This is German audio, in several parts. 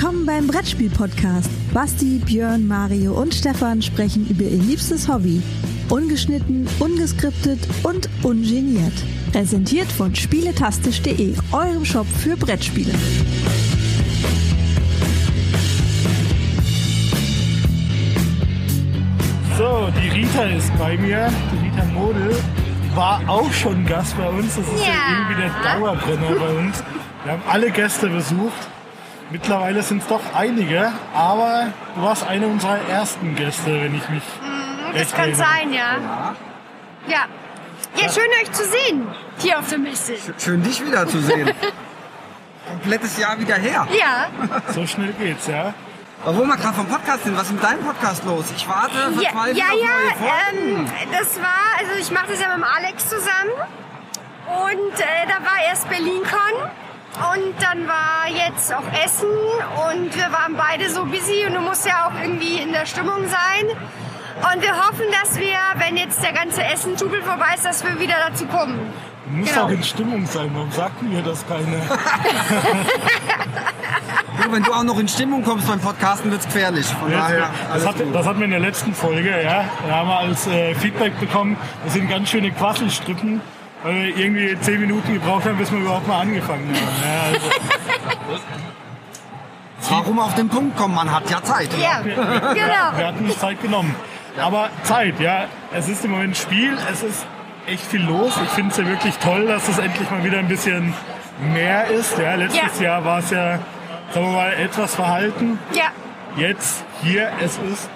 Willkommen beim Brettspiel-Podcast. Basti, Björn, Mario und Stefan sprechen über ihr liebstes Hobby. Ungeschnitten, ungeskriptet und ungeniert. Präsentiert von spieletastisch.de, eurem Shop für Brettspiele. So, die Rita ist bei mir. Die Rita Model war auch schon Gast bei uns. Das ist ja, Ja. irgendwie der Dauerbrenner bei uns. Wir haben alle Gäste besucht. Mittlerweile sind es doch einige, aber du warst eine unserer ersten Gäste, wenn ich mich Mhm, Das kann erinnere. sein, ja. Ja. Ja, schön euch zu sehen hier auf der Messe. Schön, dich wiederzusehen. Komplettes Jahr wieder her. Ja, So schnell geht's, ja. Obwohl wir gerade vom Podcast sind, was ist mit deinem Podcast los? Ich warte ja, verzweifelt ja, auf neue ja Folgen. ähm, das war, also ich mache das ja mit dem Alex zusammen und äh, da war erst BerlinCon und dann war jetzt auch Essen und wir waren beide so busy und du musst ja auch irgendwie in der Stimmung sein. Und wir hoffen, dass wir, wenn jetzt der ganze Essen-Tubel vorbei ist, dass wir wieder dazu kommen. Du musst Genau. auch in Stimmung sein, warum sagt mir das keiner? Wenn du auch noch in Stimmung kommst beim Podcasten, wird's gefährlich. Von daher, Das, hat, das hatten wir in der letzten Folge, ja. Da haben wir als äh, Feedback bekommen, das sind ganz schöne Quasselstrippen, weil wir irgendwie zehn Minuten gebraucht haben, bis wir überhaupt mal angefangen haben. Ja, also, Warum auf den Punkt kommen? Man hat ja Zeit. Ja, wir genau. hatten uns Zeit genommen. Aber Zeit, ja. Es ist im Moment Spiel, es ist echt viel los. Ich finde es ja wirklich toll, dass es endlich mal wieder ein bisschen mehr ist. Ja, letztes Ja. Jahr war es ja, sagen wir mal, etwas verhalten. Ja, Jetzt hier, es ist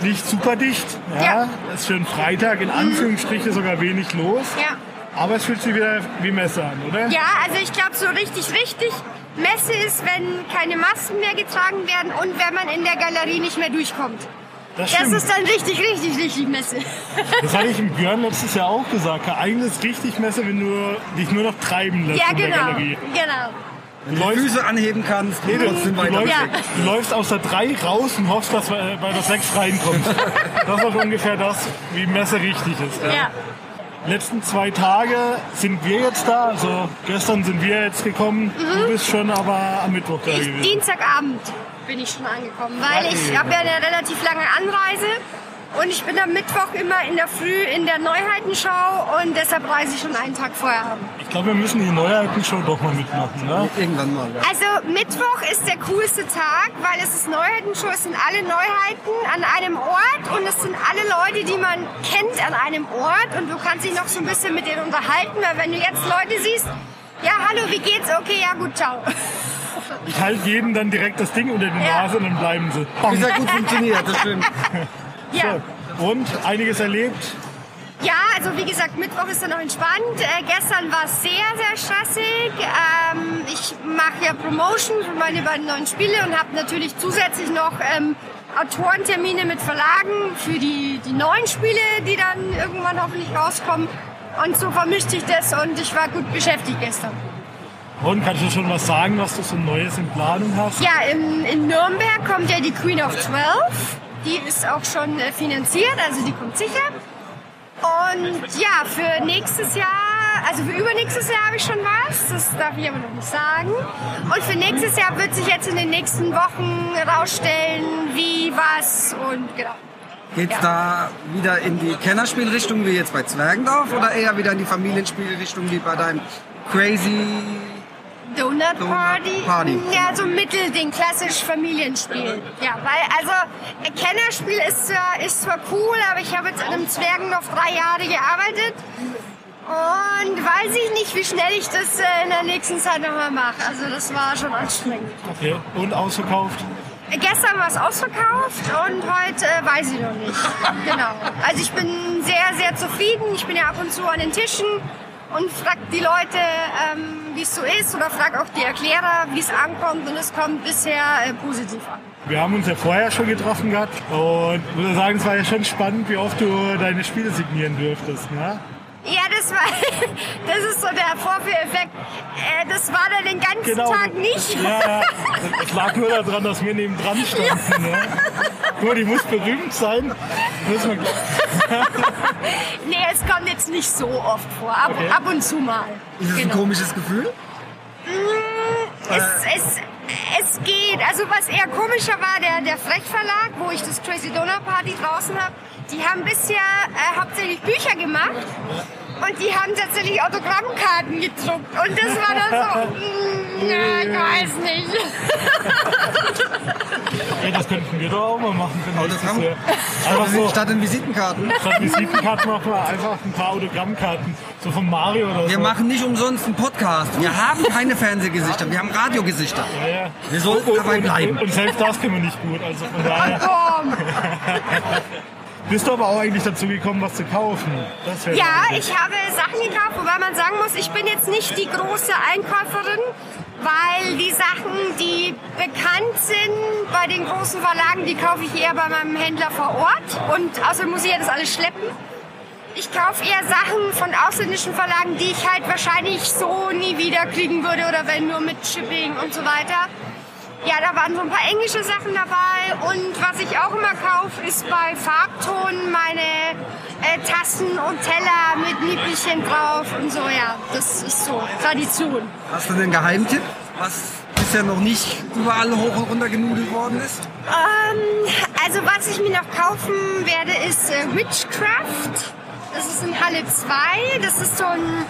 nicht super dicht. Ja, Ja. Es ist für einen Freitag in Anführungsstriche sogar wenig los. ja. Aber es fühlt sich wieder wie Messe an, oder? Ja, also ich glaube so richtig, richtig Messe ist, wenn keine Masken mehr getragen werden und wenn man in der Galerie nicht mehr durchkommt. das Das ist dann richtig, richtig, richtig Messe. Das hatte ich im Björn letztes Jahr auch gesagt. Eigentlich ist richtig Messe, wenn du dich nur noch treiben lässt Ja, in der genau. Galerie. Genau. Wenn du die Füße anheben kannst, Nee, du, du, läufst, Ja. du läufst aus der 3 raus und hoffst, dass bei der 6 reinkommst. Das ist auch ungefähr das, wie Messe richtig ist. Ja. Ja. Letzten zwei Tage sind wir jetzt da. Also gestern sind wir jetzt gekommen. Du bist schon aber am Mittwoch da Mhm. Ich, gewesen. Dienstagabend bin ich schon angekommen, weil ich habe ja eine relativ lange Anreise und ich bin am Mittwoch immer in der Früh in der Neuheitenschau und deshalb reise ich schon einen Tag vorher an. Ich glaube, wir müssen die Neuheiten-Show doch mal mitmachen. Ne? Irgendwann mal. Ja. Also Mittwoch ist der coolste Tag, weil es ist Neuheitenshow, es sind alle Neuheiten an einem Ort und es sind alle Leute, die man kennt an einem Ort und du kannst dich noch so ein bisschen mit denen unterhalten, weil wenn du jetzt Leute siehst, ja hallo, wie geht's? Okay, ja gut, ciao. Ich halte jedem dann direkt das Ding unter die Ja. Nase und dann bleiben sie. Wie sehr gut funktioniert, das stimmt. Ja. So. Und einiges erlebt. Ja, also wie gesagt, Mittwoch ist dann noch entspannt. Äh, gestern war es sehr, sehr stressig. Ähm, ich mache ja Promotion für meine beiden neuen Spiele und habe natürlich zusätzlich noch ähm, Autorentermine mit Verlagen für die, die neuen Spiele, die dann irgendwann hoffentlich rauskommen. Und so vermischte ich das und ich war gut beschäftigt gestern. Und kannst du schon was sagen, was du so Neues in Planung hast? Ja, in, in Nürnberg kommt ja die Queen of Twelve. Die ist auch schon äh, finanziert, also die kommt sicher. Und ja, für nächstes Jahr, also für übernächstes Jahr habe ich schon was, das darf ich aber noch nicht sagen. Und für nächstes Jahr wird sich jetzt in den nächsten Wochen rausstellen, wie, was und genau. Geht's Ja. da wieder in die Kennerspielrichtung wie jetzt bei Zwergendorf oder eher wieder in die Familienspielrichtung wie bei deinem Crazy Party? Party. Ja, so Mittelding, klassisch Familienspiel. Ja, weil also Kennerspiel ist zwar, ist zwar cool, aber ich habe jetzt an einem Zwergendorf drei Jahre gearbeitet und weiß ich nicht, wie schnell ich das äh, in der nächsten Zeit nochmal mache. Also das war schon anstrengend. Okay. Und ausverkauft? Äh, Gestern war es ausverkauft und heute äh, weiß ich noch nicht. Genau. Also ich bin sehr, sehr zufrieden. Ich bin ja ab und zu an den Tischen und frag die Leute, ähm, wie es so ist oder frag auch die Erklärer, wie es ankommt und es kommt bisher äh, positiv an. Wir haben uns ja vorher schon getroffen gehabt und ich würde sagen, es war ja schon spannend, wie oft du deine Spiele signieren dürftest. Ne? Ja, das war, das ist so der Vorführeffekt. Äh, das war dann den ganzen Tag nicht. Genau. Ja, ja. Es lag nur daran, dass wir neben dran standen. Ne? Nur, die muss berühmt sein. Muss man, Nee, es kommt jetzt nicht so oft vor. Ab, Okay. ab und zu mal. Ist es ein Genau. komisches Gefühl? Es, es, es geht. Also was eher komischer war, der, der Frech Verlag, wo ich das Crazy Donut Party draußen habe, die haben bisher äh, hauptsächlich Bücher gemacht. Und die haben tatsächlich Autogrammkarten gedruckt. Und das war dann so, mm, ja, ich weiß nicht. Ja, das könnten wir doch auch mal machen. Autogramm? Einfach so, Statt den Visitenkarten. statt Visitenkarten machen wir einfach ein paar Autogrammkarten. So von Mario oder Wir so. machen nicht umsonst einen Podcast. Wir haben keine Fernsehgesichter, wir haben Radiogesichter. Ja, ja. Wir sollten dabei bleiben. Und, und selbst das können wir nicht gut. Also von daher. Bist du aber auch eigentlich dazu gekommen, was zu kaufen? Ja, ich habe Sachen gekauft, wobei man sagen muss, ich bin jetzt nicht die große Einkäuferin, weil die Sachen, die bekannt sind bei den großen Verlagen, die kaufe ich eher bei meinem Händler vor Ort. Und außerdem muss ich ja das alles schleppen. Ich kaufe eher Sachen von ausländischen Verlagen, die ich halt wahrscheinlich so nie wieder kriegen würde oder wenn nur mit Shipping und so weiter. Ja, da waren so ein paar englische Sachen dabei und was ich auch immer kaufe, ist bei Farbton meine äh, Tassen und Teller mit Nippelchen drauf und so, ja, das ist so Tradition. Hast du den Geheimtipp, was bisher noch nicht überall hoch und runter genudelt worden ist? Ähm, also was ich mir noch kaufen werde, ist äh, Witchcraft. Das ist in Halle 2, das ist so ein,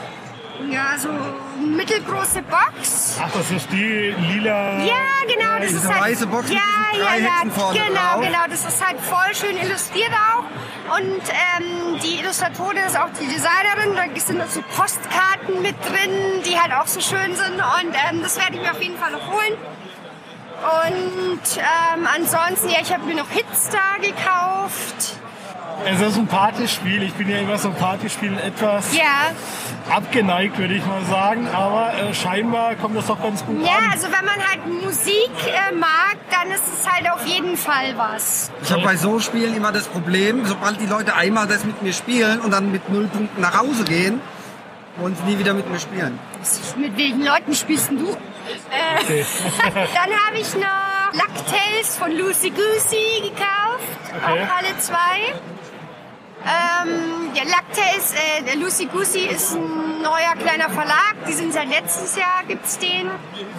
ja, so eine mittelgroße Box. Ach, das ist die lila. Ja, genau. Das ist halt, weiße Box mit ja, diesen ja, ja, vorne genau, drauf. genau. Das ist halt voll schön illustriert auch. Und ähm, die Illustratorin ist auch die Designerin. Da sind noch so Postkarten mit drin, die halt auch so schön sind. Und ähm, das werde ich mir auf jeden Fall noch holen. Und ähm, ansonsten, ja, ich habe mir noch Hitstar gekauft. Es ist ein Partyspiel. Ich bin ja immer so Partyspielen etwas Ja, abgeneigt, würde ich mal sagen. Aber äh, scheinbar kommt das doch ganz gut ja, an. also wenn man halt Musik äh, mag, dann ist es halt auf jeden Fall was. Ich habe bei so Spielen immer das Problem, sobald die Leute einmal das mit mir spielen und dann mit null Punkten nach Hause gehen, wollen sie nie wieder mit mir spielen. Mit welchen Leuten spielst denn du? Äh, Okay. Dann habe ich noch Lactales von Lucy Goosey gekauft, Okay. auch alle zwei. Ähm, ja, Lactales, äh, der Lucy Goosey ist ein neuer kleiner Verlag. Die sind seit letztes Jahr, gibt's den.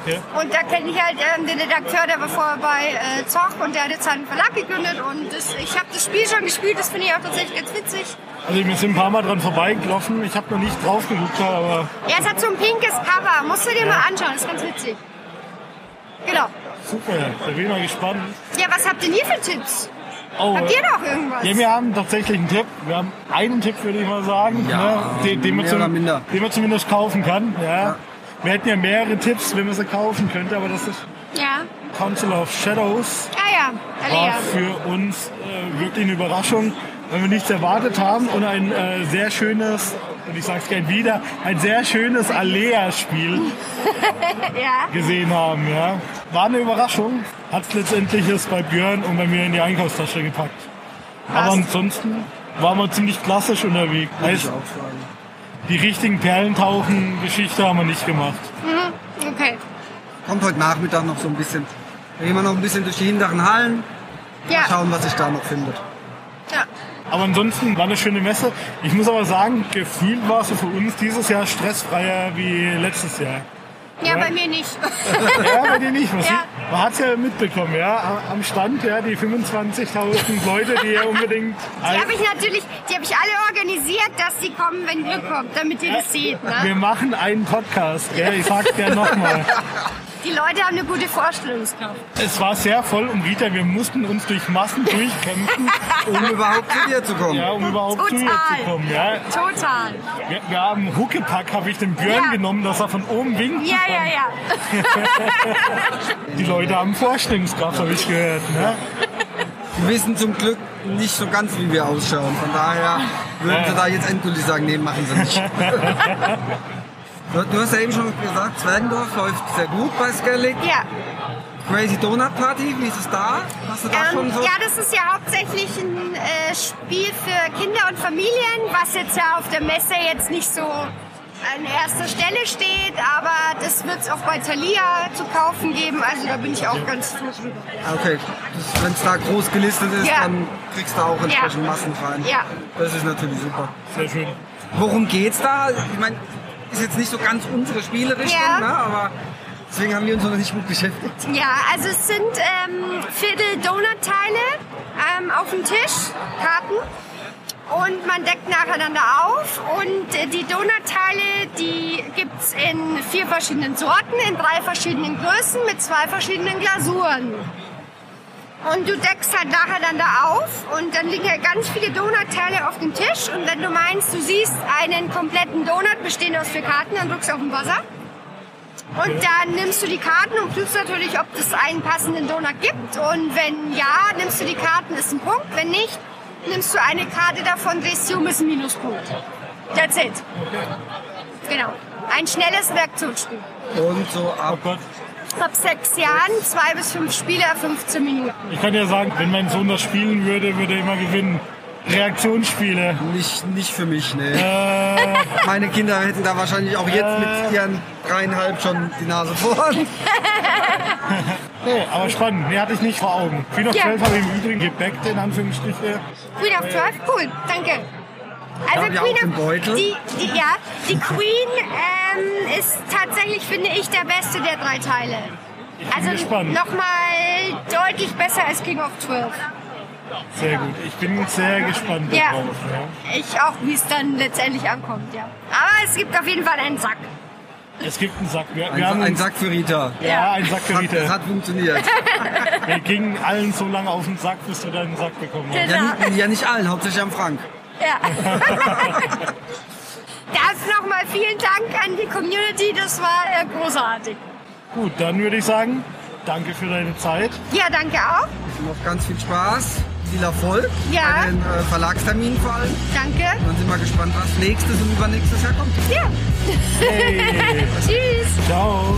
Okay. Und da kenne ich halt ähm, den Redakteur, der war vorher bei äh, Zoch und der hat jetzt halt einen Verlag gegründet. Und das, ich habe das Spiel schon gespielt, das finde ich auch tatsächlich ganz witzig. Also wir sind ein paar Mal dran vorbeigelaufen. Ich habe noch nicht drauf geguckt, aber Ja, es hat so ein pinkes Cover, musst du dir mal anschauen, das ist ganz witzig. Genau. super. Da bin ich mal gespannt. Ja, was habt ihr für Tipps? Oh, Habt ihr noch irgendwas? Ja, wir haben tatsächlich einen Tipp. Wir haben einen Tipp, würde ich mal sagen, Ja, ne, den, den, man zum, den man zumindest kaufen kann. Ja. Wir hätten ja mehrere Tipps, wenn man sie kaufen könnte, aber das ist Ja. Council of Shadows. Ah ja, War für uns äh, wirklich eine Überraschung, weil wir nichts erwartet haben und ein äh, sehr schönes, und ich sage es gern wieder, ein sehr schönes Alea-Spiel Ja. gesehen haben. Ja. War eine Überraschung, hat es letztendlich jetzt bei Björn und bei mir in die Einkaufstasche gepackt. Aber Passt. ansonsten waren wir ziemlich klassisch unterwegs. Heißt, die richtigen Perlentauchen-Geschichte haben wir nicht gemacht. Okay. Kommt heute Nachmittag noch so ein bisschen. Da gehen wir noch ein bisschen durch die hinteren Hallen. Ja. Schauen, was sich da noch findet. Ja. Aber ansonsten war eine schöne Messe. Ich muss aber sagen, gefühlt war es für uns dieses Jahr stressfreier wie letztes Jahr. Ja, Ja. bei mir nicht. Ja, bei dir nicht. Man, Ja. sieht- man hat es ja mitbekommen, ja. Am- Stand, ja, die 25.000 Leute, die ja unbedingt. Die habe ich natürlich, die habe ich alle organisiert, dass sie kommen, wenn Glück kommt, damit ihr das seht. Wir Ne? machen einen Podcast, gell? ich sag's gerne nochmal. Die Leute haben eine gute Vorstellungskraft. Es war sehr voll und Rita, wir mussten uns durch Massen durchkämpfen, Um überhaupt zu dir zu kommen. ja, um überhaupt zu ihr Total. zu kommen. Ja. Total. Wir, wir haben Huckepack, habe ich den Björn Ja. genommen, dass er von oben winkt. Ja, ja, ja. Die Leute haben Vorstellungskraft, habe ich gehört. Ne? Die wissen zum Glück nicht so ganz, wie wir ausschauen. Von daher würden sie da jetzt endgültig sagen, nee, machen sie nicht. Du du hast ja eben schon gesagt, Zwergendorf läuft sehr gut bei Skellig. Ja. Crazy Donut Party, wie ist es da? Hast du da schon Ähm, so? ja, das ist ja hauptsächlich ein äh, Spiel für Kinder und Familien, was jetzt ja auf der Messe jetzt nicht so an erster Stelle steht, aber das wird es auch bei Thalia zu kaufen geben, also da bin ich auch ganz froh drüber. Okay, wenn es da groß gelistet ist, Ja. dann kriegst du auch entsprechend Ja. Massen rein. Ja. Das ist natürlich super. Sehr schön. Worum geht's da? Ich meine, ist jetzt nicht so ganz unsere Spielerichtung, Ja. ne? aber Deswegen haben wir uns noch nicht gut beschäftigt. Ja, also es sind ähm, Viertel Donut-Teile ähm, auf dem Tisch, Karten. Und man deckt nacheinander auf. Und äh, die Donut-Teile, die gibt's in vier verschiedenen Sorten, in drei verschiedenen Größen, mit zwei verschiedenen Glasuren. Und du deckst halt nacheinander auf und dann liegen halt ganz viele Donut-Teile auf dem Tisch. Und wenn du meinst, du siehst einen kompletten Donut bestehend aus vier Karten, dann drückst du auf den Buzzer. Und dann nimmst du die Karten und prüfst natürlich, ob es einen passenden Donut gibt. Und wenn ja, nimmst du die Karten, ist ein Punkt. Wenn nicht, nimmst du eine Karte davon, drehst sie um, ist ein Minuspunkt. That's it. Genau. Ein schnelles Reaktionsspiel. Und so Oh ab Gott. Ab sechs Jahren, zwei bis fünf Spieler, 15 Minuten. Ich kann ja sagen, wenn mein Sohn das spielen würde, würde er immer gewinnen. Reaktionsspiele. nicht, nicht für mich, ne. Äh, Meine Kinder hätten da wahrscheinlich auch jetzt mit ihren dreieinhalb schon die Nase vorn. nee, aber spannend. Nee, hatte ich nicht vor Augen. Queen of Ja. 12 habe ich im Übrigen gebackt, in Anführungsstriche. Queen of 12, cool, danke. Also haben wir Queen den of, Beutel. Die, die, ja, die Queen ähm, ist tatsächlich, finde ich, der beste der drei Teile. Also nochmal deutlich besser als King of 12. Sehr gut. Ich bin sehr gespannt Ja. darauf. Ja. Ich auch, wie es dann letztendlich ankommt, ja. Aber es gibt auf jeden Fall einen Sack. Es gibt einen Sack. Wir, Ein, wir haben ein uns- Sack für Rita. Ja, ein Sack für Hat, das Rita. hat funktioniert. Wir gingen allen so lange auf den Sack, bis du deinen Sack bekommen hast. Genau. Ja, nicht- ja nicht allen, hauptsächlich am Frank. Ja. Das nochmal vielen Dank an die Community, das war äh, großartig. Gut, dann würde ich sagen, danke für deine Zeit. Ja, danke auch. Noch ganz viel Spaß, viel Erfolg Ja. bei den äh, Verlagsterminen vor allem. Danke. Dann sind wir gespannt, was nächstes und übernächstes Jahr kommt. Ja. Hey, Tschüss. ciao.